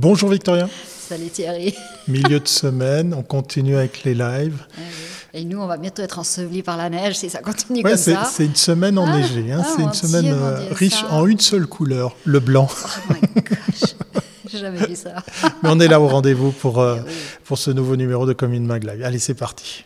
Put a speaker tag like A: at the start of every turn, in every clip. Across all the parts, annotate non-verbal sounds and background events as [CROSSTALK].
A: Bonjour Victoria.
B: Salut Thierry. [LAUGHS]
A: Milieu de semaine, on continue avec les lives.
B: Et nous, on va bientôt être ensevelis par la neige si ça continue comme
A: ça.
B: C'est
A: une semaine enneigée. Hein. Ah, c'est une semaine euh, riche en une seule couleur, le blanc.
B: Oh my gosh. [LAUGHS] J'ai jamais vu ça. [LAUGHS]
A: Mais on est là au rendez-vous pour, euh, eh pour ce nouveau numéro de Commune Mag Live. Allez, c'est parti.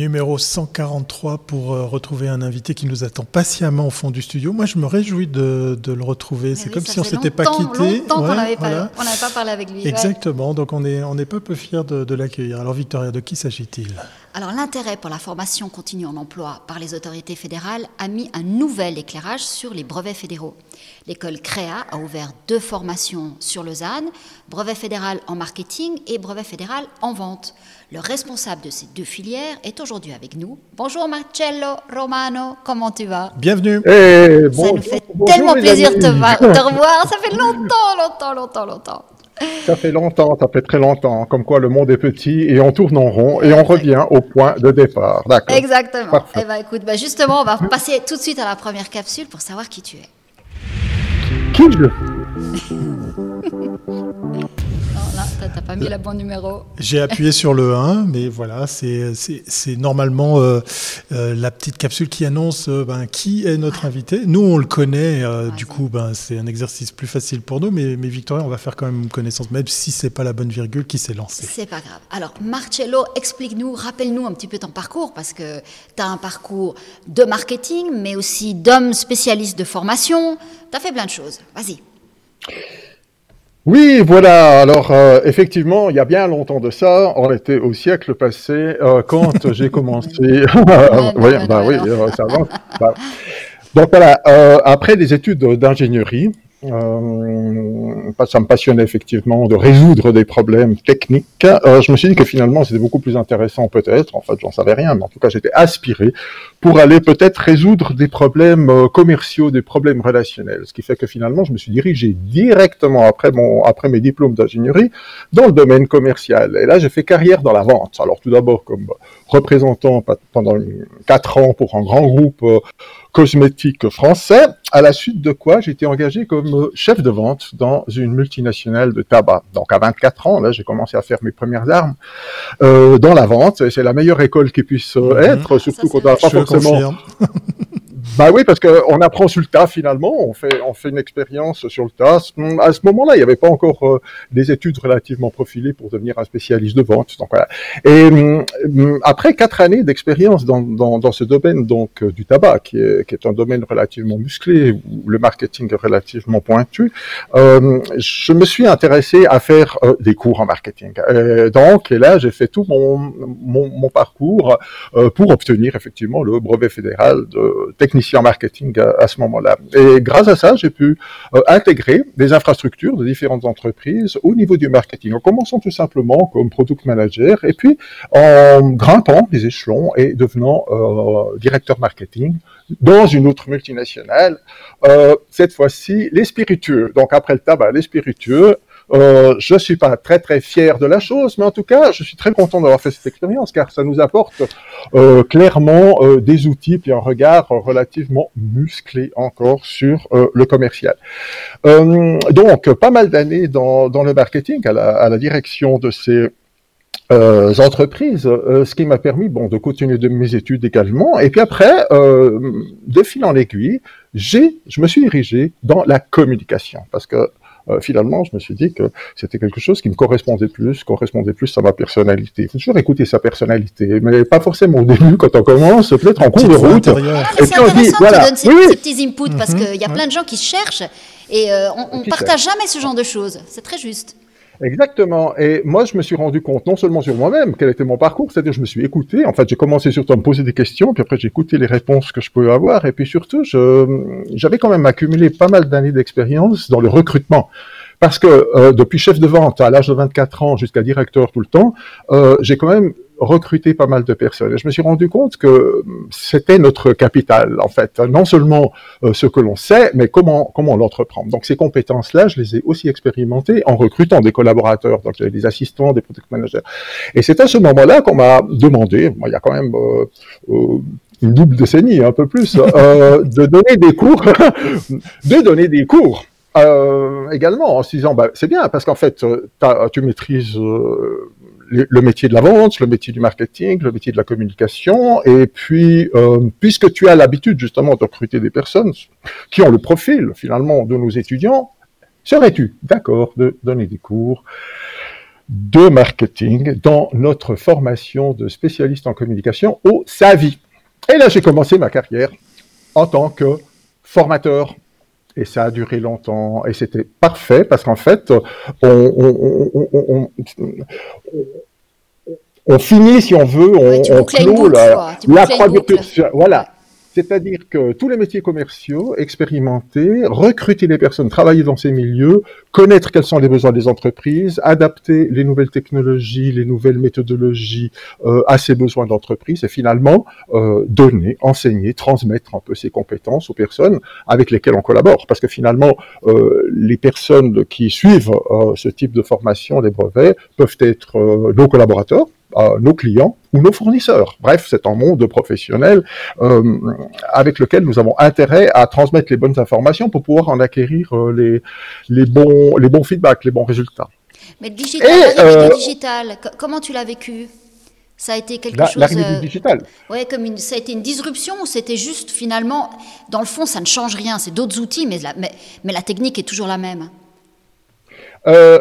A: Numéro 143 pour euh, retrouver un invité qui nous attend patiemment au fond du studio. Moi, je me réjouis de, le retrouver. C'est comme si on s'était pas quitté.
B: Longtemps qu'on n'avait pas, parlé avec lui.
A: Exactement. Donc, on est, on pas peu fiers de, de l'accueillir. Alors, Victoria, de qui s'agit-il?
B: Alors l'intérêt pour la formation continue en emploi par les autorités fédérales a mis un nouvel éclairage sur les brevets fédéraux. L'école CREA a ouvert deux formations sur Lausanne, brevet fédéral en marketing et brevet fédéral en vente. Le responsable de ces deux filières est aujourd'hui avec nous. Bonjour Marcello Romano, comment tu vas?
A: Bienvenue.
B: Eh, ça nous fait tellement plaisir de te, [LAUGHS] te revoir, ça fait longtemps, longtemps, longtemps, longtemps.
C: Ça fait longtemps, ça fait très longtemps, comme quoi le monde est petit et on tourne en rond et on revient au point de départ. D'accord.
B: Exactement. Eh ben, écoute, bah, justement, on va passer tout de suite à la première capsule pour savoir qui tu es.
C: Qui je [LAUGHS]
B: t'as pas mis le bon numéro.
A: J'ai appuyé sur le 1, mais voilà, c'est normalement euh, euh, la petite capsule qui annonce euh, ben, qui est notre invité. Nous, on le connaît, du coup, ben, c'est un exercice plus facile pour nous, mais, mais Victoria, on va faire quand même connaissance, même si c'est pas la bonne virgule qui s'est lancée.
B: C'est pas grave. Alors, Marcello, explique-nous, rappelle-nous un petit peu ton parcours, parce que tu as un parcours de marketing, mais aussi d'homme spécialiste de formation. Tu as fait plein de choses. Vas-y.
C: Oui, voilà. Alors, euh, effectivement, il y a bien longtemps de ça, on était au siècle passé, euh, quand j'ai [LAUGHS] commencé. [LAUGHS] oui, bah, oui, euh, ça va. Bah. Donc voilà, après des études d'ingénierie, euh, ça me passionnait effectivement de résoudre des problèmes techniques. Euh, je me suis dit que finalement c'était beaucoup plus intéressant peut-être, en fait j'en savais rien, mais en tout cas j'étais aspiré pour aller peut-être résoudre des problèmes euh, commerciaux, des problèmes relationnels. Ce qui fait que finalement je me suis dirigé directement après mon après mes diplômes d'ingénierie dans le domaine commercial. Et là j'ai fait carrière dans la vente. Alors tout d'abord comme représentant pendant quatre ans pour un grand groupe cosmétique français, à la suite de quoi j'ai été engagé comme chef de vente dans une multinationale de tabac. Donc à 24 ans, là, j'ai commencé à faire mes premières armes euh, dans la vente. C'est la meilleure école qui puisse euh, mhm. être, surtout qu'on n'a pas forcément... Bah oui, parce qu'on apprend sur le tas finalement, on fait, on fait une expérience sur le tas. À ce moment-là, il n'y avait pas encore euh, des études relativement profilées pour devenir un spécialiste de vente. Donc voilà. Et hum, hum, après quatre années d'expérience dans, dans, dans, ce domaine donc euh, du tabac, qui est, qui est un domaine relativement musclé, où le marketing est relativement pointu, euh, je me suis intéressé à faire des cours en marketing. donc, et là, j'ai fait tout mon, mon, mon parcours pour obtenir effectivement le brevet fédéral de technicien en marketing à, ce moment-là. Et grâce à ça, j'ai pu euh, intégrer des infrastructures de différentes entreprises au niveau du marketing, en commençant tout simplement comme product manager, et puis en grimpant les échelons et devenant euh, directeur marketing dans une autre multinationale, euh, cette fois-ci les spiritueux. Donc après le tabac, les spiritueux, euh, je suis pas très très fier de la chose, mais en tout cas, je suis très content d'avoir fait cette expérience car ça nous apporte euh, clairement euh, des outils puis un regard relativement musclé encore sur le commercial. Donc, pas mal d'années dans, le marketing, à la, direction de ces entreprises, ce qui m'a permis bon de continuer de mes études également. Et puis après, de fil en aiguille, j'ai, je me suis dirigé dans la communication parce que euh, finalement, je me suis dit que c'était quelque chose qui me correspondait plus, correspondait plus à ma personnalité. Il faut toujours écouter sa personnalité, mais pas forcément au début quand on commence, peut-être en cours de route.
B: Ah, c'est intéressant voilà. tu donnes ces, petits inputs parce mhm. qu'il y a plein de gens qui se cherchent et euh, on, ne partage jamais ce genre de choses. C'est très juste.
C: Exactement. Et moi, je me suis rendu compte non seulement sur moi-même, quel était mon parcours, c'est-à-dire je me suis écouté. En fait, j'ai commencé surtout à me poser des questions, puis après j'ai écouté les réponses que je pouvais avoir, et puis surtout, j'avais quand même accumulé pas mal d'années d'expérience dans le recrutement. Parce que euh, depuis chef de vente à l'âge de 24 ans jusqu'à directeur tout le temps, euh, j'ai quand même recruter pas mal de personnes. Et je me suis rendu compte que c'était notre capital, en fait. Non seulement euh, ce que l'on sait, mais comment, comment l'entreprendre. Donc ces compétences-là, je les ai aussi expérimentées en recrutant des collaborateurs, donc des assistants, des product managers. Et c'est à ce moment-là qu'on m'a demandé, il y a quand même euh, euh, une double décennie, un peu plus, [LAUGHS] de donner des cours, [LAUGHS] de donner des cours euh, également en se disant bah, c'est bien parce qu'en fait tu maîtrises le métier de la vente, le métier du marketing, le métier de la communication, et puis euh, puisque tu as l'habitude justement de recruter des personnes qui ont le profil finalement de nos étudiants, serais-tu d'accord de donner des cours de marketing dans notre formation de spécialiste en communication au SAVI? Et là, j'ai commencé ma carrière en tant que formateur et ça a duré longtemps. Et c'était parfait parce qu'en fait, on, on, finit, si on veut, on, clôt la, la croix Voilà. C'est-à-dire que tous les métiers commerciaux, expérimenter, recruter les personnes, travailler dans ces milieux, connaître quels sont les besoins des entreprises, adapter les nouvelles technologies, les nouvelles méthodologies euh, à ces besoins d'entreprise et finalement euh, donner, enseigner, transmettre un peu ces compétences aux personnes avec lesquelles on collabore. Parce que finalement, euh, les personnes qui suivent ce type de formation, les brevets, peuvent être nos collaborateurs, nos clients ou nos fournisseurs. Bref, c'est un monde professionnel euh, avec lequel nous avons intérêt à transmettre les bonnes informations pour pouvoir en acquérir euh, les, les, bons, les bons feedbacks, les bons résultats.
B: Mais le digital, euh, digital comment tu l'as vécu? Ça a été quelque chose.
C: L'arrivée du digital.
B: Ouais, comme une, ça a été une disruption ou c'était juste finalement, dans le fond, ça ne change rien, c'est d'autres outils, mais la, mais, mais la technique est toujours la même?
C: Euh,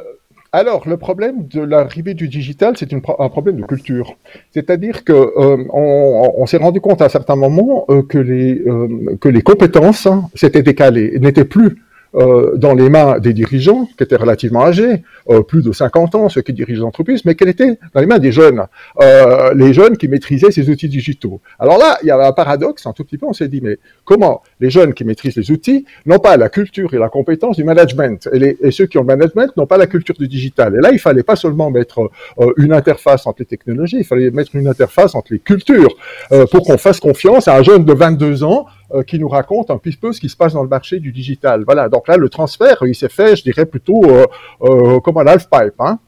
C: alors, le problème de l'arrivée du digital, c'est un problème de culture. C'est-à-dire que euh, on, s'est rendu compte à un certain moment euh, que les euh, que les compétences s'étaient décalées, n'étaient plus euh, dans les mains des dirigeants qui étaient relativement âgés, euh, plus de 50 ans, ceux qui dirigent l'entreprise, mais qu'elle était dans les mains des jeunes, euh, les jeunes qui maîtrisaient ces outils digitaux. Alors là, il y avait un paradoxe, un tout petit peu, on s'est dit, mais comment les jeunes qui maîtrisent les outils n'ont pas la culture et la compétence du management, et, et ceux qui ont le management n'ont pas la culture du digital. Et là, il fallait pas seulement mettre une interface entre les technologies, il fallait mettre une interface entre les cultures, pour qu'on fasse confiance à un jeune de 22 ans euh, qui nous raconte un petit peu ce qui se passe dans le marché du digital. Voilà, donc là, le transfert, il s'est fait, je dirais, plutôt euh, euh, comme un half-pipe. Hein.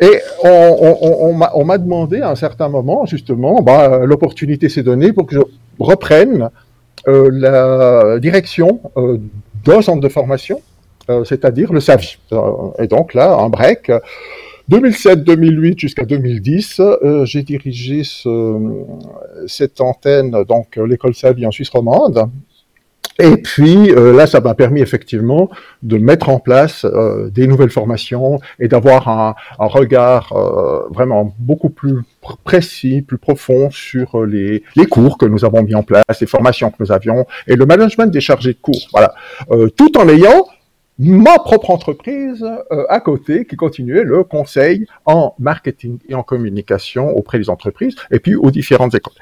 C: et on, m'a demandé à un certain moment, justement, bah, l'opportunité s'est donnée pour que je reprenne la direction d'un centre de formation, c'est-à-dire le SAVI. et donc là, un break 2007-2008 jusqu'à 2010, euh, j'ai dirigé ce, cette antenne, donc l'école Savi en Suisse romande. Et puis euh, là, ça m'a permis effectivement de mettre en place euh, des nouvelles formations et d'avoir un, un, regard vraiment beaucoup plus précis, plus profond sur les, les, cours que nous avons mis en place, les formations que nous avions et le management des chargés de cours. Voilà, tout en ayant ma propre entreprise euh, à côté qui continuait le conseil en marketing et en communication auprès des entreprises et puis aux différentes écoles.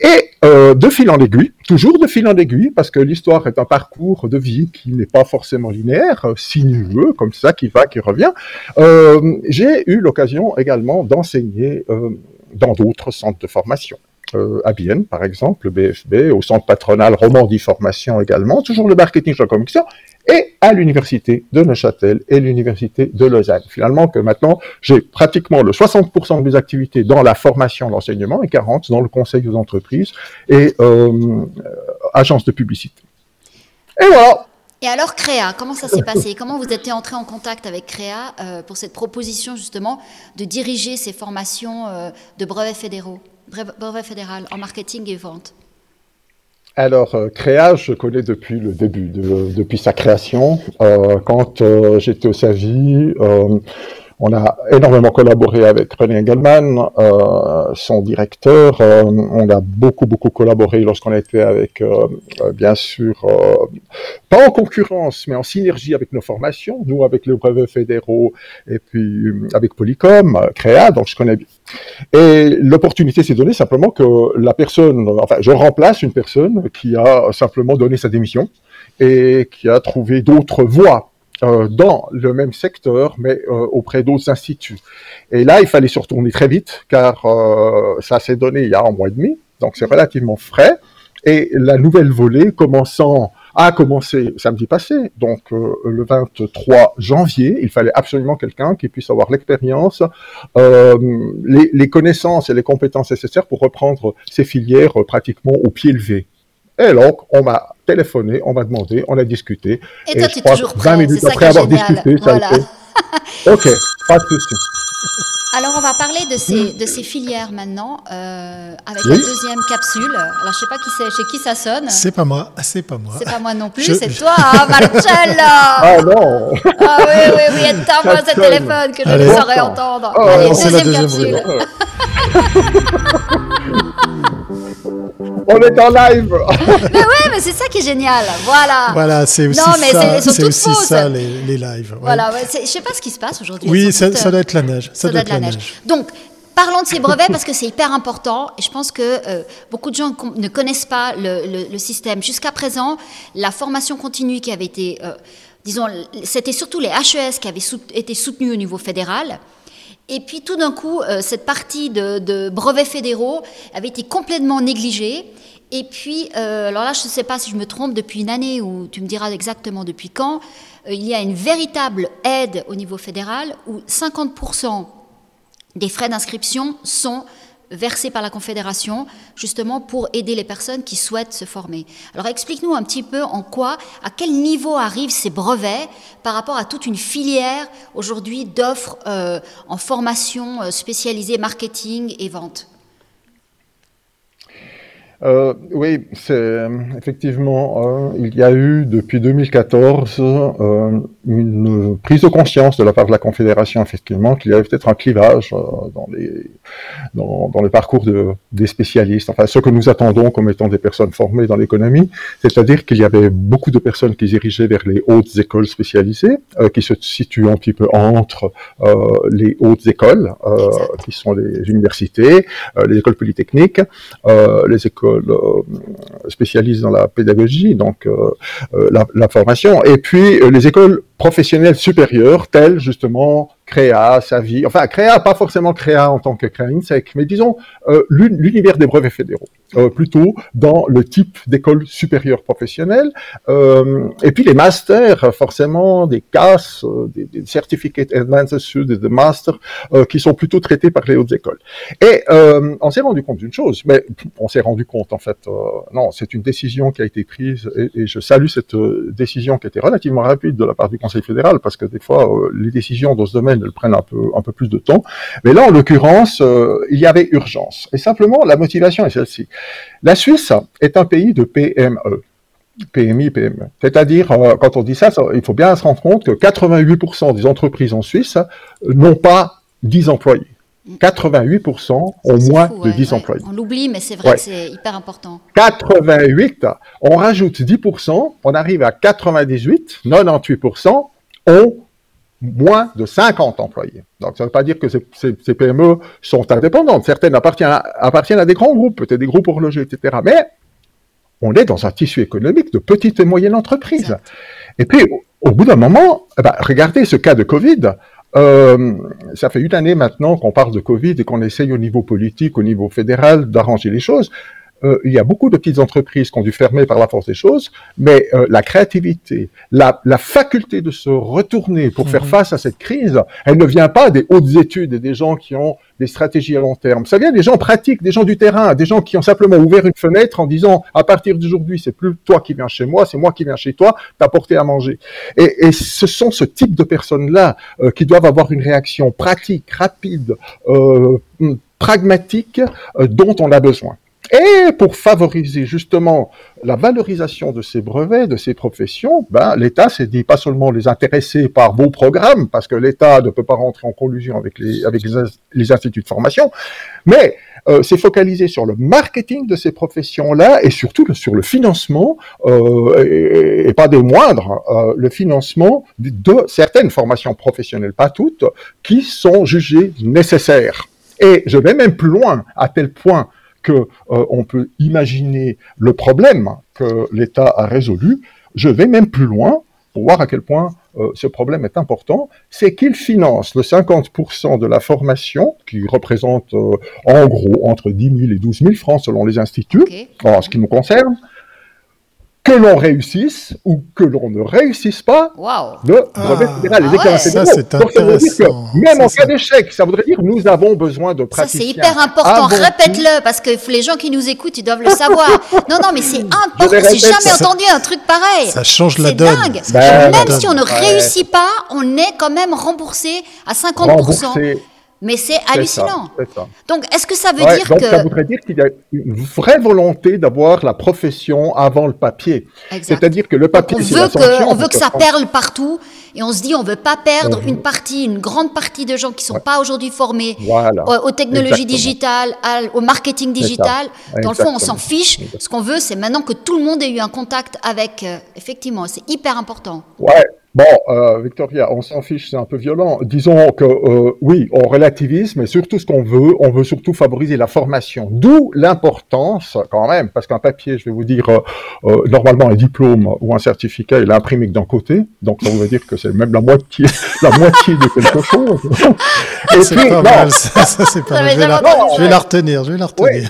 C: Et euh, de fil en aiguille, toujours de fil en aiguille, parce que l'histoire est un parcours de vie qui n'est pas forcément linéaire, euh, sinueux, comme ça, qui va, qui revient, euh, j'ai eu l'occasion également d'enseigner euh, dans d'autres centres de formation. Euh, à Bienne, par exemple, le BFB, au centre patronal Romandie Formation également, toujours le marketing, la communication, et à l'université de Neuchâtel et l'université de Lausanne. Finalement, que maintenant, j'ai pratiquement le 60% de mes activités dans la formation, l'enseignement, et 40% dans le conseil aux entreprises et euh, agences de publicité. Et voilà
B: et alors Créa, comment ça s'est passé? Comment vous êtes entré en contact avec Créa euh, pour cette proposition justement de diriger ces formations euh, de brevets fédéraux, brevets fédéral en marketing et vente?
C: Alors, euh, Créa, je connais depuis le début, depuis sa création. Euh, quand euh, j'étais au SAVI, on a énormément collaboré avec René Engelmann, son directeur. on a beaucoup, beaucoup collaboré lorsqu'on était avec, bien sûr, pas en concurrence, mais en synergie avec nos formations, nous avec les brevets fédéraux et puis avec Polycom, Créa, donc je connais bien. Et l'opportunité s'est donnée simplement que la personne, enfin, je remplace une personne qui a simplement donné sa démission et qui a trouvé d'autres voies euh, dans le même secteur, mais euh, auprès d'autres instituts. Et là, il fallait se retourner très vite, car euh, ça s'est donné il y a un mois et demi, donc c'est relativement frais. Et la nouvelle volée commençant a commencé samedi passé, donc le 23 janvier. Il fallait absolument quelqu'un qui puisse avoir l'expérience, les, les, connaissances et les compétences nécessaires pour reprendre ces filières pratiquement au pied levé. Et donc, on m'a téléphoné, on m'a demandé, on a discuté.
B: Et, toi, tu es toujours prêt. 20
C: minutes après avoir discuté, ça a été. [LAUGHS] ok, pas de souci.
B: Alors, on va parler de ces, de ces filières maintenant, euh, avec la deuxième capsule. Alors, je sais pas qui c'est, chez qui ça sonne.
A: C'est pas moi, c'est pas moi.
B: C'est pas moi non plus, c'est toi, hein, Marcella. [LAUGHS]
C: Ah non.
B: Ah oui, oui, oui, éteins-moi ce téléphone que je ne saurais entendre. Oh, Allez, deuxième, deuxième capsule. [LAUGHS]
C: On est en live. [LAUGHS]
B: mais ouais, mais c'est ça qui est génial. Voilà.
A: Voilà, c'est aussi non, mais ça. C'est aussi ça les, les lives.
B: Voilà, ouais, je sais pas ce qui se passe aujourd'hui.
A: Oui, ça, ça, doit être la neige. Ça, doit être la neige. neige.
B: Donc. Parlons de ces brevets parce que c'est hyper important et je pense que euh, beaucoup de gens ne connaissent pas le, le, le système. Jusqu'à présent, la formation continue qui avait été, euh, disons, c'était surtout les HES qui avaient été soutenus au niveau fédéral. Et puis tout d'un coup, euh, cette partie de, brevets fédéraux avait été complètement négligée. Et puis, euh, alors là, je ne sais pas si je me trompe, depuis une année, ou tu me diras exactement depuis quand, euh, il y a une véritable aide au niveau fédéral où 50% des frais d'inscription sont versés par la Confédération, justement pour aider les personnes qui souhaitent se former. Alors explique-nous un petit peu en quoi, à quel niveau arrivent ces brevets par rapport à toute une filière aujourd'hui d'offres euh, en formation euh, spécialisée marketing et vente.
C: Euh, oui, c'est effectivement, il y a eu depuis 2014 une prise de conscience de la part de la Confédération, effectivement, qu'il y avait peut-être un clivage dans les dans, dans le parcours de, des spécialistes, enfin ceux que nous attendons comme étant des personnes formées dans l'économie, c'est-à-dire qu'il y avait beaucoup de personnes qui dirigeaient vers les hautes écoles spécialisées, euh, qui se situent un petit peu entre euh, les hautes écoles, euh, qui sont les universités, euh, les écoles polytechniques, euh, les écoles spécialisées dans la pédagogie, donc la, la, formation, et puis les écoles professionnelles supérieures, telles justement Créa, sa vie, enfin Créa, pas forcément Créa en tant que Créa INSEC, mais disons euh, l'univers des brevets fédéraux, euh, plutôt dans le type d'école supérieure professionnelle, euh, et puis les masters, forcément des CAS, des, des Certificate Advanced Students, des masters, qui sont plutôt traités par les hautes écoles. Et on s'est rendu compte d'une chose, mais on s'est rendu compte en fait, non, c'est une décision qui a été prise, et, et je salue cette décision qui été relativement rapide de la part du Conseil fédéral, parce que des fois les décisions dans ce domaine elles prennent un peu, un peu plus de temps. Mais là, en l'occurrence, euh, il y avait urgence. Et simplement, la motivation est celle-ci. La Suisse est un pays de PME. PMI, PME. C'est-à-dire, euh, quand on dit ça, il faut bien se rendre compte que 88% des entreprises en Suisse n'ont pas 10 employés. 88% ont moins de 10 employés.
B: On l'oublie, mais c'est vrai que c'est hyper important.
C: 88, on rajoute 10%, on arrive à 98, 98% ont moins de 50 employés. Donc, ça ne veut pas dire que ces, ces, PME sont indépendantes. Certaines appartiennent à, appartiennent à des grands groupes, peut-être des groupes horlogers, etc. Mais on est dans un tissu économique de petites et moyennes entreprises. Et puis, au, bout d'un moment, eh ben, regardez ce cas de Covid. Euh, ça fait une année maintenant qu'on parle de Covid et qu'on essaye au niveau politique, au niveau fédéral, d'arranger les choses. Euh, il y a beaucoup de petites entreprises qui ont dû fermer par la force des choses, mais euh, la créativité, la, la, faculté de se retourner pour faire mhm. face à cette crise, elle ne vient pas des hautes études et des gens qui ont des stratégies à long terme. Ça vient des gens pratiques, des gens du terrain, des gens qui ont simplement ouvert une fenêtre en disant à partir d'aujourd'hui, c'est plus toi qui viens chez moi, c'est moi qui viens chez toi, t'apporter à manger. Et, et, ce sont ce type de personnes-là euh, qui doivent avoir une réaction pratique, rapide, euh, pragmatique dont on a besoin. Et pour favoriser justement la valorisation de ces brevets, de ces professions, ben, l'État s'est dit pas seulement les intéresser par vos programmes, parce que l'État ne peut pas rentrer en collusion avec les, instituts de formation, mais euh, s'est focalisé sur le marketing de ces professions-là et surtout sur le financement, euh, et, pas des moindres, euh, le financement de certaines formations professionnelles, pas toutes, qui sont jugées nécessaires. Et je vais même plus loin, à tel point que euh, on peut imaginer le problème que l'État a résolu. Je vais même plus loin. pour voir à quel point euh, ce problème est important, c'est qu'ils financent le 50% de la formation, qui représente euh, en gros entre 10 000 et 12 000 francs selon les instituts, en ce qui nous concerne, que l'on réussisse ou que l'on ne réussisse pas le brevet
A: ah,
C: fédéral, les
A: ah Ça, c'est intéressant.
C: même en cas d'échec, ça voudrait dire que nous avons besoin de praticiens.
B: Ça, c'est hyper important. Répète-le, parce que les gens qui nous écoutent, ils doivent le savoir. [LAUGHS] non, non, mais c'est important. J'ai jamais entendu un truc pareil.
A: Ça change la donne.
B: Dingue. Ben, même si on ne réussit pas, on est quand même remboursé à 50%. Remboursé. Mais c'est hallucinant. Donc, est-ce que ça veut dire
C: donc
B: que...
C: Ça voudrait dire qu'il y a une vraie volonté d'avoir la profession avant le papier. C'est-à-dire que le papier,
B: que, On veut que ça perle partout. Et on se dit, on ne veut pas perdre mhm. une partie, une grande partie de gens qui ne sont pas aujourd'hui formés aux, technologies digitales, au marketing digital. Dans le fond, on s'en fiche. Ce qu'on veut, c'est maintenant que tout le monde ait eu un contact avec... Euh, effectivement, c'est hyper important.
C: Ouais. Bon, euh, Victoria, on s'en fiche, c'est un peu violent. Disons que euh, oui, on relativise, mais surtout ce qu'on veut, on veut surtout favoriser la formation. D'où l'importance, quand même, parce qu'un papier, je vais vous dire, euh, normalement un diplôme ou un certificat, il est imprimé que d'un côté, donc ça veut dire que c'est même la moitié, la moitié de quelque chose. [LAUGHS]
A: c'est pas mal, ça, c'est pas mal. Je vais, la, je vais, la, retenir, je vais la retenir.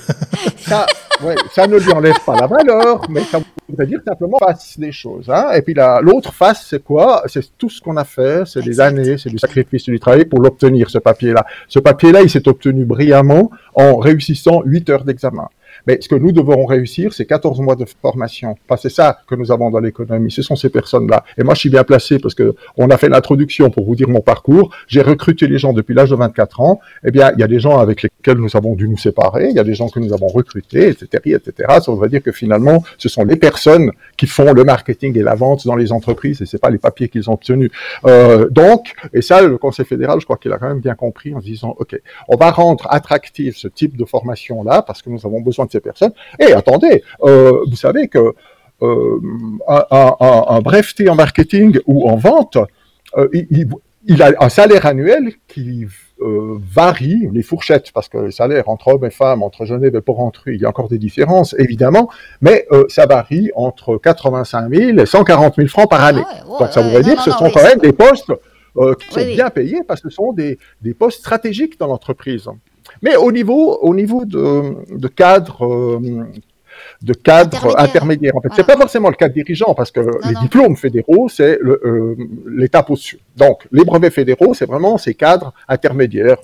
C: ça, ouais, ça ne lui enlève pas la valeur, mais ça voudrait dire simplement face des choses. Hein. Et puis l'autre face, c'est quoi? C'est tout ce qu'on a fait, c'est des années, c'est du sacrifice, du travail pour l'obtenir, ce papier-là. Ce papier-là, il s'est obtenu brillamment en réussissant 8 heures d'examen. Mais ce que nous devons réussir, c'est 14 mois de formation. Enfin, c'est ça que nous avons dans l'économie. Ce sont ces personnes-là. Et moi, je suis bien placé parce que on a fait l'introduction pour vous dire mon parcours. J'ai recruté les gens depuis l'âge de 24 ans. Eh bien, il y a des gens avec lesquels nous avons dû nous séparer. Il y a des gens que nous avons recrutés, etc., etc. Ça veut dire que finalement, ce sont les personnes qui font le marketing et la vente dans les entreprises et c'est pas les papiers qu'ils ont obtenus. Euh, donc, et ça, le Conseil fédéral, je crois qu'il a quand même bien compris en disant, OK, on va rendre attractif ce type de formation-là parce que nous avons besoin de ces personnes. Et attendez, euh, vous savez que euh, un, un, breveté en marketing ou en vente, euh, il, a un salaire annuel qui varie les fourchettes, parce que le salaire entre hommes et femmes, entre Genève et Porrentruy, il y a encore des différences, évidemment, mais ça varie entre 85 000 et 140 000 francs par année. Ah Donc ça voudrait dire que ce sont quand même des postes qui sont bien payés, parce que ce sont des, des postes stratégiques dans l'entreprise. Mais au niveau, au niveau de, de cadre, euh, de cadre intermédiaire. En fait, c'est pas forcément le cadre dirigeant parce que les diplômes fédéraux, c'est euh, l'étape au-dessus. Donc, les brevets fédéraux, c'est vraiment ces cadres intermédiaires.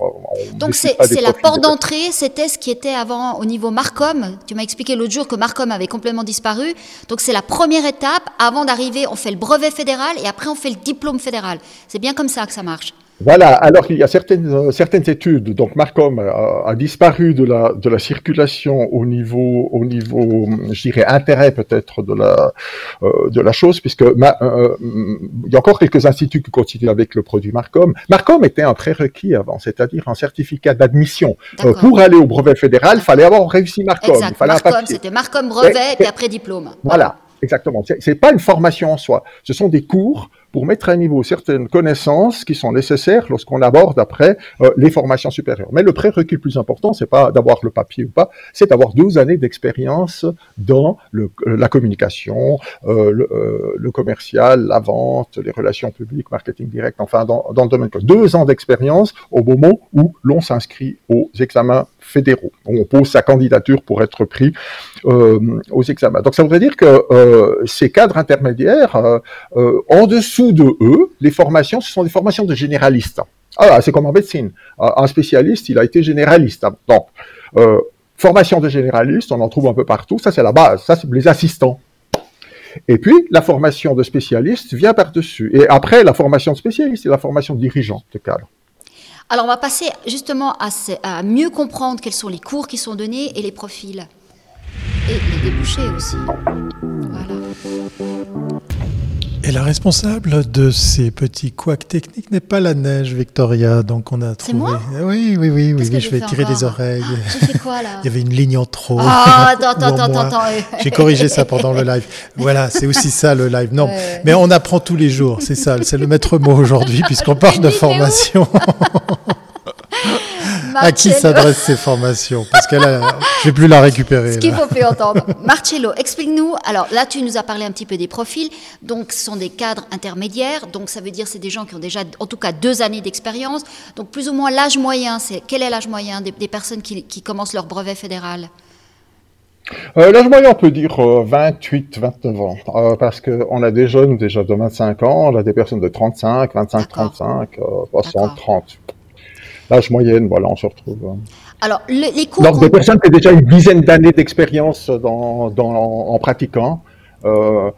B: Donc, c'est la porte d'entrée. C'était ce qui était avant au niveau Marcom. Tu m'as expliqué l'autre jour que Marcom avait complètement disparu. Donc, c'est la première étape. Avant d'arriver, on fait le brevet fédéral et après, on fait le diplôme fédéral. C'est bien comme ça que ça marche.
C: Voilà, alors il y a certaines, euh, certaines études, donc Marcom a, a, disparu de la, de la circulation au niveau, au niveau je dirais, intérêt peut-être de la, euh, de la chose, puisque ma, euh, il y a encore quelques instituts qui continuent avec le produit Marcom. Marcom était un prérequis avant, c'est-à-dire un certificat d'admission. pour aller au brevet fédéral, il fallait avoir réussi Marcom.
B: Exact.
C: Il fallait
B: Marcom, c'était Marcom brevet, et, après diplôme.
C: Voilà. Exactement. C'est pas une formation en soi. Ce sont des cours pour mettre à niveau certaines connaissances qui sont nécessaires lorsqu'on aborde après euh, les formations supérieures. Mais le prérequis le plus important, c'est pas d'avoir le papier ou pas, c'est d'avoir 12 années d'expérience dans le, euh, la communication, euh, le, euh, le, commercial, la vente, les relations publiques, marketing direct, enfin dans, dans le domaine. Deux ans d'expérience au moment où l'on s'inscrit aux examens fédéraux. On pose sa candidature pour être pris euh, aux examens. Donc ça voudrait dire que ces cadres intermédiaires, en dessous de eux, les formations, ce sont des formations de généralistes. Ah, c'est comme en médecine. Un spécialiste, il a été généraliste. Donc, euh, formation de généraliste, on en trouve un peu partout. Ça, c'est la base. Ça, c'est les assistants. Et puis, la formation de spécialiste vient par-dessus. Et après, la formation de spécialiste, c'est la formation de dirigeant de cadre.
B: Alors, on va passer justement à, à, mieux comprendre quels sont les cours qui sont donnés et les profils. Et les débouchés aussi. Voilà.
A: Et la responsable de ces petits couacs techniques n'est pas la neige, Victoria. Donc on a trouvé.
B: Moi
A: oui, oui, oui, oui. je vais tirer des oreilles.
B: Ah, fait quoi là [LAUGHS]
A: Il y avait une ligne en trop.
B: Ah, [LAUGHS] attends, attends, attends, attends.
A: J'ai corrigé ça pendant le live. Voilà, c'est aussi ça le live. Non, mais on apprend tous les jours. C'est ça, c'est le maître mot aujourd'hui puisqu'on [LAUGHS] parle de formation. À qui s'adressent ces formations Parce que là, je vais plus la récupérer.
B: Ce qu'il faut plus entendre. Marcello, explique-nous. Alors là, tu nous as parlé un petit peu des profils. Donc, ce sont des cadres intermédiaires. Donc, ça veut dire c'est des gens qui ont déjà, en tout cas, deux années d'expérience. Donc, plus ou moins l'âge moyen. C'est quel est l'âge moyen des, personnes qui, qui commencent leur brevet fédéral
C: euh, L'âge moyen, on peut dire 28, euh, 29 ans, euh, parce qu'on a des jeunes déjà de 25 ans, on a des personnes de 35, 25, 35, 60, 30. L'âge moyen, voilà, on se retrouve. Hein.
B: Alors, les cours.
C: Donc, des personnes qui ont déjà une dizaine d'années d'expérience dans, dans, en, pratiquant. Euh,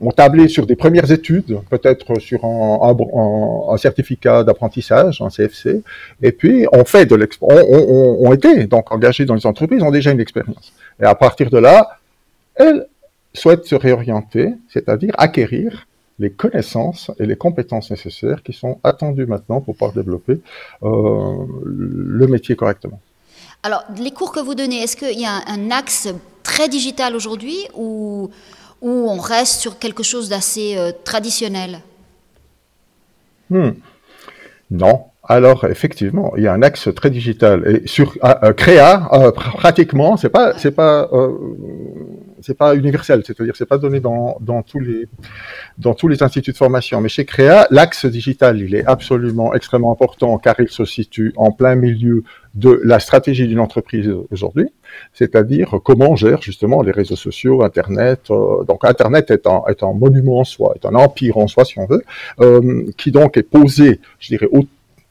C: on tablé sur des premières études, peut-être sur un, un, un certificat d'apprentissage, un CFC, et puis on fait de l'expérience, on, on, on, été donc engagés dans les entreprises, ont déjà une expérience. Et à partir de là, elles souhaitent se réorienter, c'est-à-dire acquérir les connaissances et les compétences nécessaires qui sont attendues maintenant pour pouvoir développer euh, le métier correctement.
B: Alors, les cours que vous donnez, est-ce qu'il y a un, axe très digital aujourd'hui ou, ou, on reste sur quelque chose d'assez euh, traditionnel?
C: Hmm. Non, alors effectivement, il y a un axe très digital et sur euh, Créa, euh, pratiquement, c'est pas c'est pas euh, c'est pas universel, c'est-à-dire c'est pas donné dans, dans tous les dans tous les instituts de formation, mais chez Créa, l'axe digital, il est absolument extrêmement important car il se situe en plein milieu de la stratégie d'une entreprise aujourd'hui, c'est-à-dire comment on gère justement les réseaux sociaux, Internet. donc Internet est un, est un monument en soi, est un empire en soi si on veut, qui donc est posé, je dirais, au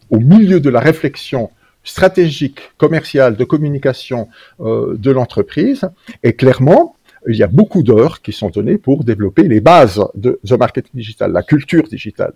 C: au milieu de la réflexion stratégique, commerciale, de communication euh, de l'entreprise. Et clairement, il y a beaucoup d'heures qui sont données pour développer les bases de the marketing digital, la culture digitale.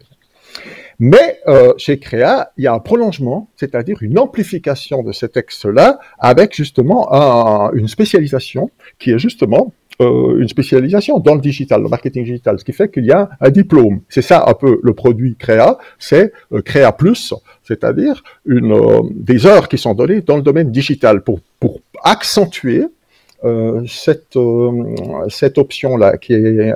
C: Mais euh, chez Créa, il y a un prolongement, c'est-à-dire une amplification de ces textes-là, avec justement un, une spécialisation qui est justement euh, une spécialisation dans le digital, le marketing digital, ce qui fait qu'il y a un diplôme. C'est ça un peu le produit Créa, c'est euh, Créa Plus, c'est-à-dire euh, des heures qui sont données dans le domaine digital pour, pour accentuer cette, cette option-là qui est,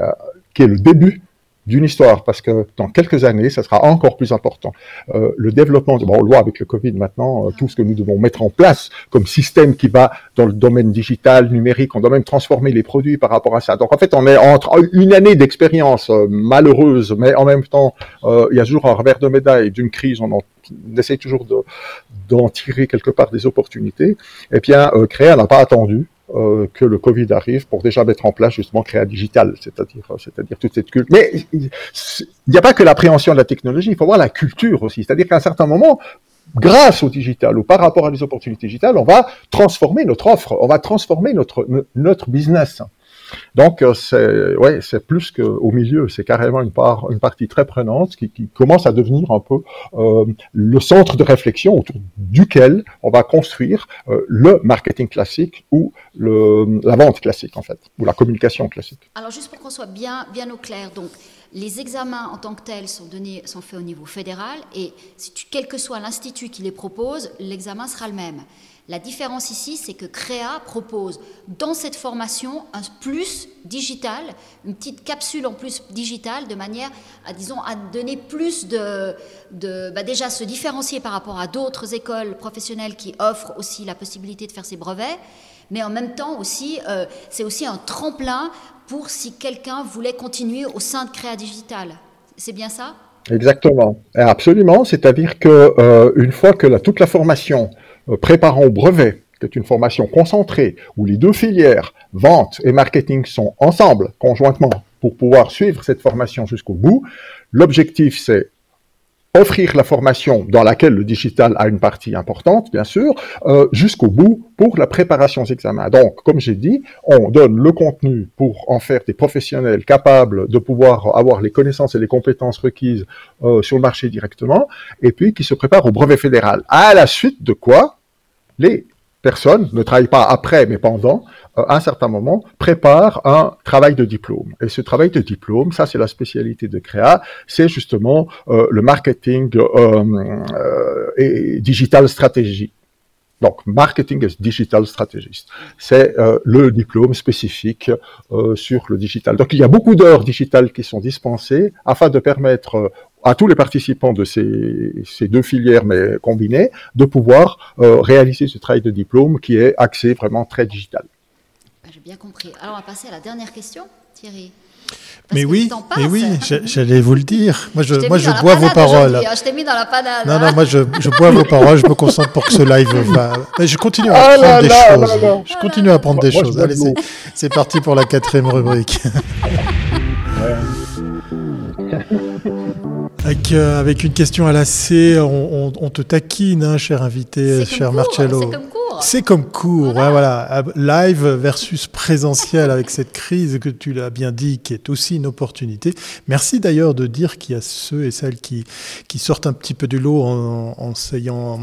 C: qui est le début d'une histoire, parce que dans quelques années, ça sera encore plus important. Euh, le développement, bon, on le voit avec le Covid maintenant, euh, tout ce que nous devons mettre en place comme système qui va dans le domaine digital, numérique, on doit même transformer les produits par rapport à ça. Donc en fait, on est entre une année d'expérience euh, malheureuse, mais en même temps, euh, il y a toujours un revers de médaille d'une crise, on, on essaie toujours d'en tirer quelque part des opportunités. Et eh bien, euh, Créa n'a pas attendu. Euh, que le Covid arrive pour déjà mettre en place justement Créa Digital, c'est-à-dire euh, c'est-à-dire toute cette culture. Mais il n'y a pas que l'appréhension de la technologie, il faut voir la culture aussi. C'est-à-dire qu'à un certain moment, grâce au digital ou par rapport à des opportunités digitales, on va transformer notre offre, on va transformer notre notre business. Donc, euh, c'est ouais, c'est plus qu'au milieu, c'est carrément une part, une partie très prenante qui, commence à devenir un peu euh, le centre de réflexion autour duquel on va construire euh, le marketing classique ou le, la vente classique en fait, ou la communication classique.
B: Alors, juste pour qu'on soit bien, bien au clair, donc les examens en tant que tels sont, donnés, sont faits au niveau fédéral et si quel que soit l'institut qui les propose, l'examen sera le même. La différence ici, c'est que CREA propose dans cette formation un plus digital, une petite capsule en plus digitale, de manière à, disons, à donner plus de, bah déjà se différencier par rapport à d'autres écoles professionnelles qui offrent aussi la possibilité de faire ces brevets, mais en même temps aussi, euh, c'est aussi un tremplin pour si quelqu'un voulait continuer au sein de Créa Digital. C'est bien ça?
C: Exactement, absolument. C'est-à-dire que euh, une fois que toute la formation préparant au brevet, qui est une formation concentrée, où les deux filières, vente et marketing, sont ensemble, conjointement, pour pouvoir suivre cette formation jusqu'au bout. L'objectif, c'est offrir la formation dans laquelle le digital a une partie importante, bien sûr, euh, jusqu'au bout pour la préparation aux examens. Donc, comme j'ai dit, on donne le contenu pour en faire des professionnels capables de pouvoir avoir les connaissances et les compétences requises euh, sur le marché directement, et puis qui se préparent au brevet fédéral. À la suite de quoi, les personnes ne travaillent pas après, mais pendant, euh, un certain moment, préparent un travail de diplôme. Et ce travail de diplôme, ça c'est la spécialité de Créa, c'est justement euh, le marketing euh, et digital stratégie. Donc, marketing as digital strategist. C'est le diplôme spécifique sur le digital. Donc, il y a beaucoup d'heures digitales qui sont dispensées afin de permettre à tous les participants de ces, ces deux filières, mais combinées, de pouvoir euh, réaliser ce travail de diplôme qui est axé vraiment très digital.
B: J'ai bien compris. Alors, on va passer à la dernière question, Thierry
A: mais oui, mais oui, j'allais vous le dire. Moi, je, moi, je bois vos paroles.
B: Hein, je t'ai mis dans la panade.
A: Non, non, moi, je, je bois vos paroles. Je me concentre pour que ce live va. Mais je continue à ah apprendre des choses. Je continue à apprendre des choses. Allez, c'est parti pour la quatrième rubrique. [LAUGHS] Avec, euh, avec, une question à la C, on, on, te taquine, hein, cher invité, cher Marcello.
B: C'est comme cours.
A: C'est comme cours, voilà. Live versus présentiel avec cette crise que tu l'as bien dit, qui est aussi une opportunité. Merci d'ailleurs de dire qu'il y a ceux et celles qui, qui sortent un petit peu du lot en, en, ayant,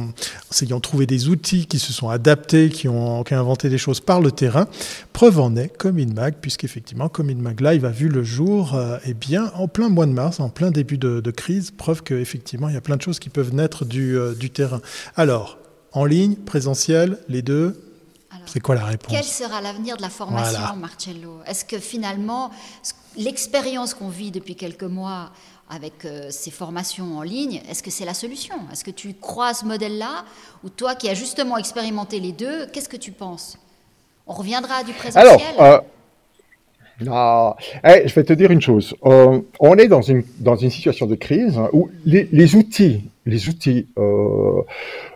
A: en trouvé des outils, qui se sont adaptés, qui ont, qui ont inventé des choses par le terrain. Preuve en est, comme InMag, puisqu'effectivement, comme InMag Live a vu le jour, euh, eh bien, en plein mois de mars, en plein début de, de crise, preuve qu'effectivement, il y a plein de choses qui peuvent naître du, euh, du terrain. Alors, en ligne, présentiel, les deux C'est quoi la réponse
B: Quel sera l'avenir de la formation, Marcello Est-ce que finalement, l'expérience qu'on vit depuis quelques mois avec euh, ces formations en ligne, est-ce que c'est la solution? Est-ce que tu crois à ce modèle-là? Ou toi qui as justement expérimenté les deux, qu'est-ce que tu penses? On reviendra du présentiel?
C: Alors, euh, non. Eh, je vais te dire une chose. Euh, on est dans une, dans une situation de crise où les, les outils, les outils euh,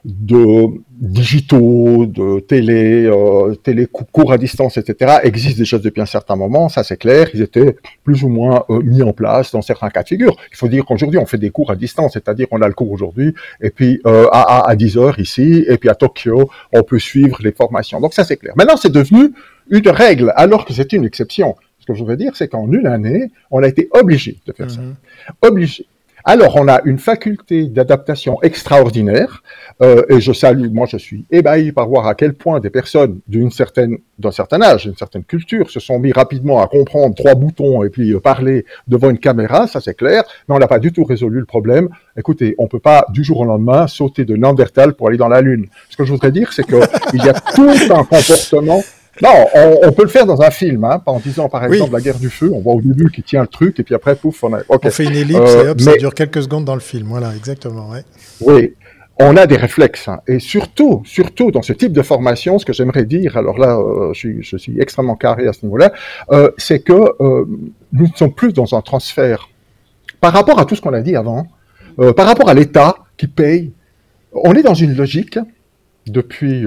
C: de digitaux, de télé, euh, télé cours à distance, etc., existent déjà depuis un certain moment. Ça, c'est clair. Ils étaient plus ou moins euh, mis en place dans certains cas de figure. Il faut dire qu'aujourd'hui, on fait des cours à distance, c'est-à-dire on a le cours aujourd'hui, et puis euh, à, à 10 heures ici, et puis à Tokyo, on peut suivre les formations. Donc ça, c'est clair. Maintenant, c'est devenu une règle, alors que c'était une exception. Ce que je veux dire, c'est qu'en une année, on a été obligé de faire ça. Mhm. Obligé. Alors, on a une faculté d'adaptation extraordinaire, euh, et je salue, moi je suis ébahi par voir à quel point des personnes d'une certaine, d'un certain âge, d'une certaine culture, se sont mis rapidement à comprendre trois boutons et puis euh, parler devant une caméra, ça c'est clair, mais on n'a pas du tout résolu le problème. Écoutez, on peut pas du jour au lendemain sauter de Nandertal pour aller dans la Lune. Ce que je voudrais dire, c'est qu'il [LAUGHS] y a tout un comportement non, on, peut le faire dans un film, hein, en disant par exemple la guerre du feu, on voit au début qui tient le truc et puis après pouf, on a.
A: On fait une ellipse et hop, euh, ça dure quelques secondes dans le film, voilà, exactement, ouais.
C: Oui, on a des réflexes hein. et surtout, surtout dans ce type de formation, ce que j'aimerais dire, alors là, euh, je, suis, je, suis, extrêmement carré à ce niveau-là, euh, c'est que euh, nous ne sommes plus dans un transfert par rapport à tout ce qu'on a dit avant, euh, par rapport à l'État qui paye. On est dans une logique depuis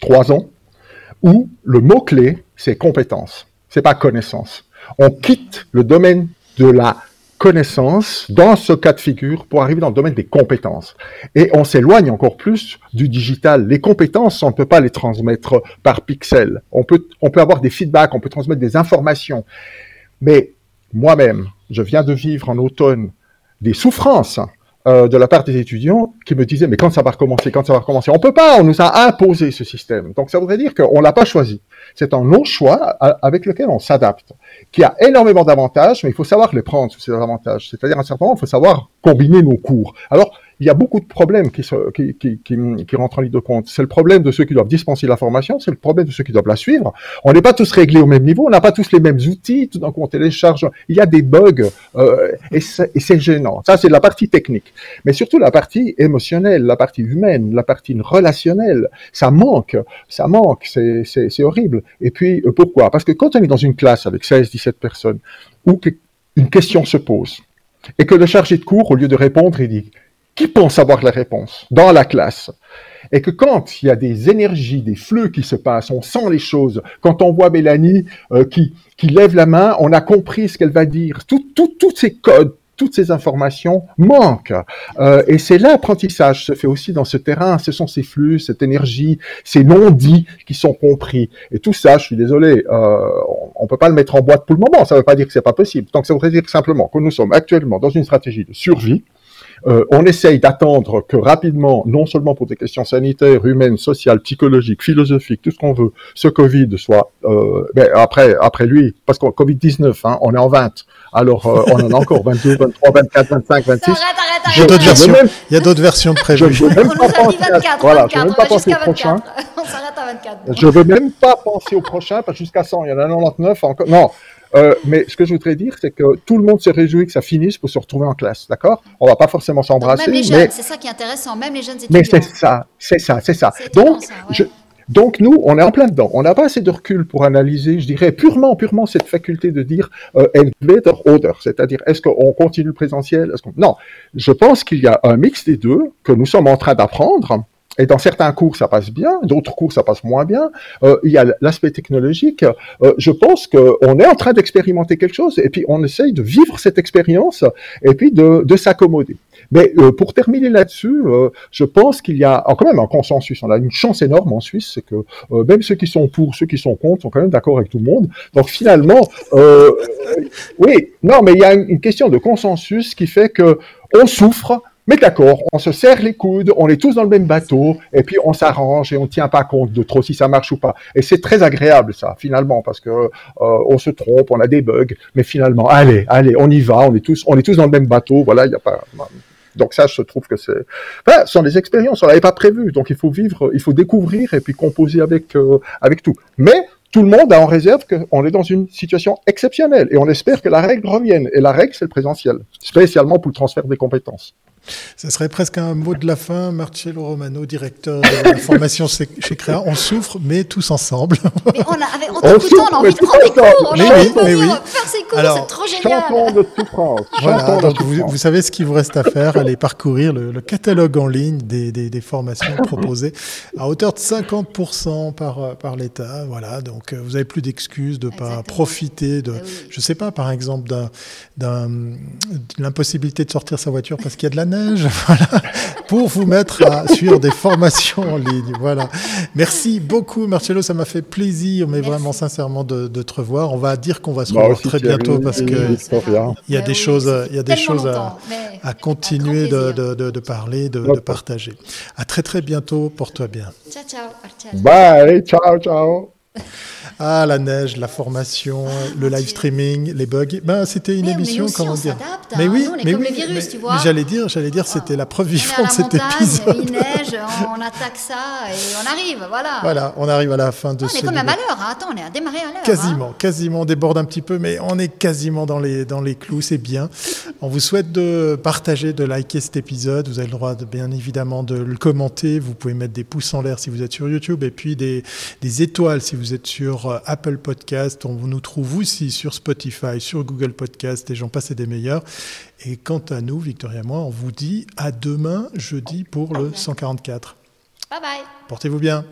C: trois ans où le mot-clé, c'est compétence, c'est pas connaissance. On quitte le domaine de la connaissance dans ce cas de figure pour arriver dans le domaine des compétences. Et on s'éloigne encore plus du digital. Les compétences, on ne peut pas les transmettre par pixel. On peut, on peut avoir des feedbacks, on peut transmettre des informations. Mais moi-même, je viens de vivre en automne des souffrances euh, de la part des étudiants qui me disaient mais quand ça va recommencer, quand ça va recommencer, on peut pas, on nous a imposé ce système. Donc ça voudrait dire qu'on l'a pas choisi. C'est un non-choix avec lequel on s'adapte, qui a énormément d'avantages, mais il faut savoir les prendre ces avantages. C'est-à-dire à un certain moment, il faut savoir combiner nos cours. Alors il y a beaucoup de problèmes qui, qui, qui, qui, rentrent en ligne de compte. C'est le problème de ceux qui doivent dispenser la formation, c'est le problème de ceux qui doivent la suivre. On n'est pas tous réglés au même niveau, on n'a pas tous les mêmes outils, tout d'un coup on télécharge, il y a des bugs, euh, et c'est gênant. Ça, c'est la partie technique. Mais surtout la partie émotionnelle, la partie humaine, la partie relationnelle, ça manque, ça manque, c'est horrible. Et puis, euh, pourquoi? Parce que quand on est dans une classe avec 16, 17 personnes, où une question se pose, et que le chargé de cours, au lieu de répondre, il dit qui pense avoir la réponse? Dans la classe et que quand il y a des énergies, des flux qui se passent, on sent les choses. Quand on voit Mélanie euh, qui, qui lève la main, on a compris ce qu'elle va dire. Tous ces codes, toutes ces informations manquent. Euh, et c'est l'apprentissage se fait aussi dans ce terrain. Ce sont ces flux, cette énergie, ces non-dits qui sont compris. Et tout ça, je suis désolé, euh, on peut pas le mettre en boîte pour le moment. Ça ne veut pas dire que c'est pas possible. Donc ça voudrait dire simplement que nous sommes actuellement dans une stratégie de survie euh, on essaye d'attendre que rapidement, non seulement pour des questions sanitaires, humaines, sociales, psychologiques, philosophiques, tout ce qu'on veut, ce Covid soit euh, ben, après après lui, parce qu'en Covid 19, hein, on est en 20. Alors euh, on en a encore 22, 23, 24, 25, 26. Arrête,
A: arrête, arrête. Il y a d'autres versions prévues.
C: Je veux même pas penser à, voilà, je veux même pas penser au prochain. [LAUGHS] On s'arrête à 24. Je veux même pas penser au prochain parce que jusqu'à 100, il y en a 99 encore. Non. Euh, mais ce que je voudrais dire, c'est que tout le monde se réjouit que ça finisse pour se retrouver en classe, d'accord? On va pas forcément s'embrasser.
B: Même les jeunes, c'est ça qui est intéressant, même les jeunes étudiants.
C: Mais c'est ça, c'est ça, c'est ça. Donc, je, donc nous, on est en plein dedans. On n'a pas assez de recul pour analyser, je dirais, purement, purement cette faculté de dire euh, better order, c'est-à-dire est-ce qu'on continue le présentiel? Non, je pense qu'il y a un mix des deux que nous sommes en train d'apprendre. Et dans certains cours, ça passe bien, d'autres cours, ça passe moins bien. Euh, il y a l'aspect technologique. Euh, je pense qu'on est en train d'expérimenter quelque chose, et puis on essaye de vivre cette expérience, et puis de, de s'accommoder. Mais euh, pour terminer là-dessus, euh, je pense qu'il y a quand même un consensus. On a une chance énorme en Suisse, c'est que euh, même ceux qui sont pour, ceux qui sont contre, sont quand même d'accord avec tout le monde. Donc finalement, oui, non, mais il y a une, question de consensus qui fait que on souffre, mais d'accord, on se serre les coudes, on est tous dans le même bateau, et puis on s'arrange et on ne tient pas compte de trop si ça marche ou pas. Et c'est très agréable ça, finalement, parce que on se trompe, on a des bugs, mais finalement, allez, allez, on y va, on est tous, on est tous dans le même bateau. Voilà, il n'y a pas. Donc ça, je trouve que c'est, enfin, ce sont des expériences, on l'avait pas prévu. Donc il faut vivre, il faut découvrir et puis composer avec euh, avec tout. Mais tout le monde a en réserve qu'on est dans une situation exceptionnelle et on espère que la règle revienne. Et la règle, c'est le présentiel, spécialement pour le transfert des compétences.
A: Ce serait presque un mot de la fin, Marcello Romano, directeur de la formation chez Créa. On souffre, mais tous ensemble.
B: Mais on, a, avec, on, on, a envie de prendre des cours, on a envie de faire ses cours, c'est trop génial.
C: de souffrance.
A: Voilà, donc vous, vous, savez ce qu'il vous reste à faire, allez parcourir le, le catalogue en ligne des, des, des, formations proposées à hauteur de 50% par, par l'État. Voilà, donc euh, vous n'avez plus d'excuses de ne pas profiter de, eh je ne sais pas, par exemple, de l'impossibilité de sortir sa voiture parce qu'il y a de la neige [LAUGHS] voilà, pour vous mettre à suivre des formations en ligne. Voilà. Merci beaucoup, Marcello. Ça m'a fait plaisir, mais vraiment sincèrement de, te revoir. On va dire qu'on va se revoir très bientôt parce que il y a des choses, il y a des choses à, continuer de, de, parler, de, partager. À très très bientôt. Porte-toi bien.
B: Ciao, ciao.
C: Bye. Ciao, ciao.
A: Ah, la neige, la formation, ah, le live streaming, les bugs. Ben, c'était une émission, comment dire
B: Mais hein. oui, mais oui, virus, tu vois.
A: J'allais dire, j'allais dire, c'était la preuve vivante de cet épisode.
B: Il neige, on attaque ça et on arrive, voilà.
A: Voilà, on arrive à la fin de
B: on
A: ce.
B: On est comme à l'heure, hein. attends, on est à démarrer à l'heure.
A: Quasiment, quasiment, on déborde un petit peu, mais on est quasiment dans les dans les clous, c'est bien. On vous souhaite de partager, de liker cet épisode. Vous avez le droit, de, bien évidemment, de le commenter. Vous pouvez mettre des pouces en l'air si vous êtes sur YouTube et puis des, des étoiles si vous êtes sur euh, Apple Podcast. On nous trouve aussi sur Spotify, sur Google Podcast et j'en passe des meilleurs. Et quant à nous, Victoria et moi, on vous dit à demain, jeudi, pour le 144.
B: Bye bye.
A: Portez-vous bien.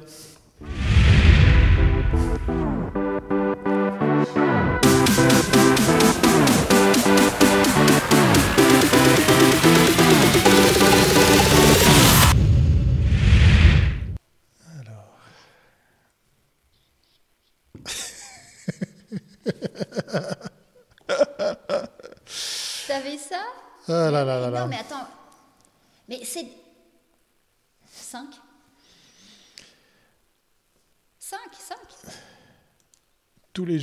B: T'avais ça?
A: Ah là là
B: Non, mais attends. Mais c'est. 5 5, 5 Tous les